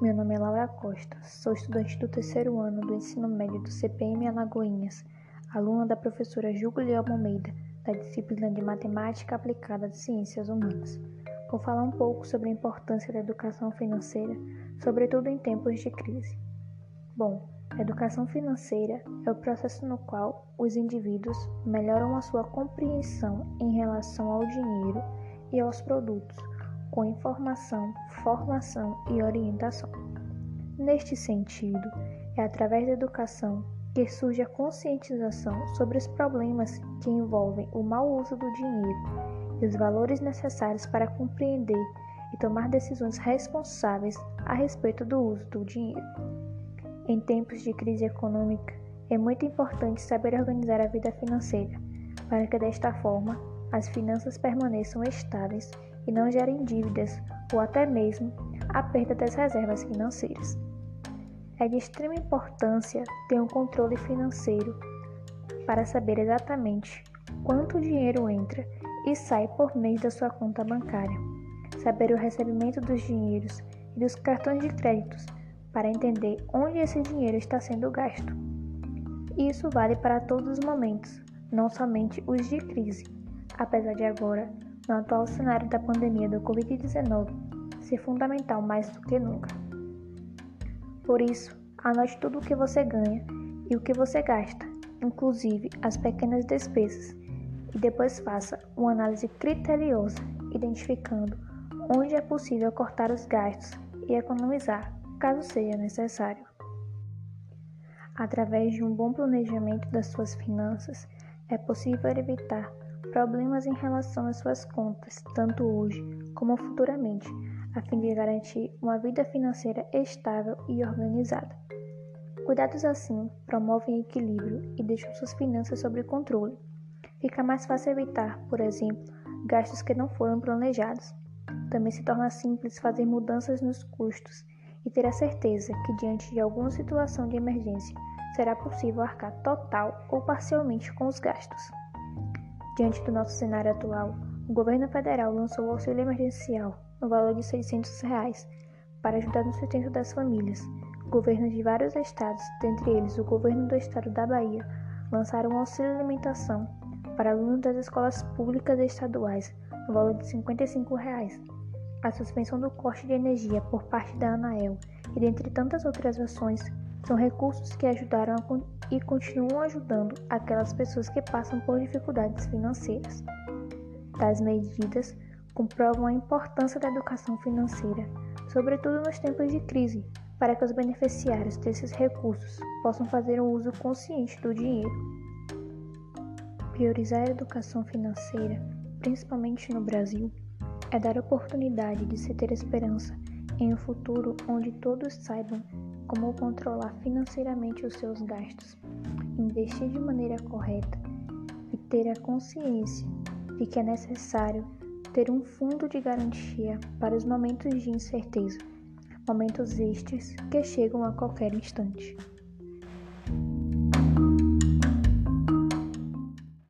Meu nome é Laura Costa, sou estudante do terceiro ano do ensino médio do CPM Alagoinhas, aluna da professora Julia Almeida, da disciplina de Matemática Aplicada de Ciências Humanas. Vou falar um pouco sobre a importância da educação financeira, sobretudo em tempos de crise. Bom, a educação financeira é o processo no qual os indivíduos melhoram a sua compreensão em relação ao dinheiro e aos produtos com informação, formação e orientação. Neste sentido, é através da educação que surge a conscientização sobre os problemas que envolvem o mau uso do dinheiro e os valores necessários para compreender e tomar decisões responsáveis a respeito do uso do dinheiro. Em tempos de crise econômica, é muito importante saber organizar a vida financeira, para que desta forma as finanças permaneçam estáveis e não gerem dívidas ou até mesmo a perda das reservas financeiras. É de extrema importância ter um controle financeiro para saber exatamente quanto dinheiro entra e sai por mês da sua conta bancária, saber o recebimento dos dinheiros e dos cartões de créditos para entender onde esse dinheiro está sendo gasto. Isso vale para todos os momentos, não somente os de crise, apesar de agora no atual cenário da pandemia do Covid-19, ser fundamental mais do que nunca. Por isso, anote tudo o que você ganha e o que você gasta, inclusive as pequenas despesas, e depois faça uma análise criteriosa, identificando onde é possível cortar os gastos e economizar, caso seja necessário. Através de um bom planejamento das suas finanças, é possível evitar problemas em relação às suas contas, tanto hoje como futuramente, a fim de garantir uma vida financeira estável e organizada. Cuidados assim promovem equilíbrio e deixam suas finanças sob controle. Fica mais fácil evitar, por exemplo, gastos que não foram planejados. Também se torna simples fazer mudanças nos custos e ter a certeza que, diante de alguma situação de emergência, será possível arcar total ou parcialmente com os gastos. Diante do nosso cenário atual, o governo federal lançou o auxílio emergencial no valor de 600 reais para ajudar no sustento das famílias. Governos de vários estados, dentre eles o governo do estado da Bahia, lançaram o auxílio alimentação para alunos das escolas públicas estaduais no valor de 55 reais. A suspensão do corte de energia por parte da ANAEL e dentre tantas outras ações são recursos que ajudaram e continuam ajudando aquelas pessoas que passam por dificuldades financeiras. Tais medidas comprovam a importância da educação financeira, sobretudo nos tempos de crise, para que os beneficiários desses recursos possam fazer um uso consciente do dinheiro. Priorizar a educação financeira, principalmente no Brasil, é dar oportunidade de se ter esperança em um futuro onde todos saibam como controlar financeiramente os seus gastos, investir de maneira correta e ter a consciência de que é necessário ter um fundo de garantia para os momentos de incerteza, momentos estes que chegam a qualquer instante.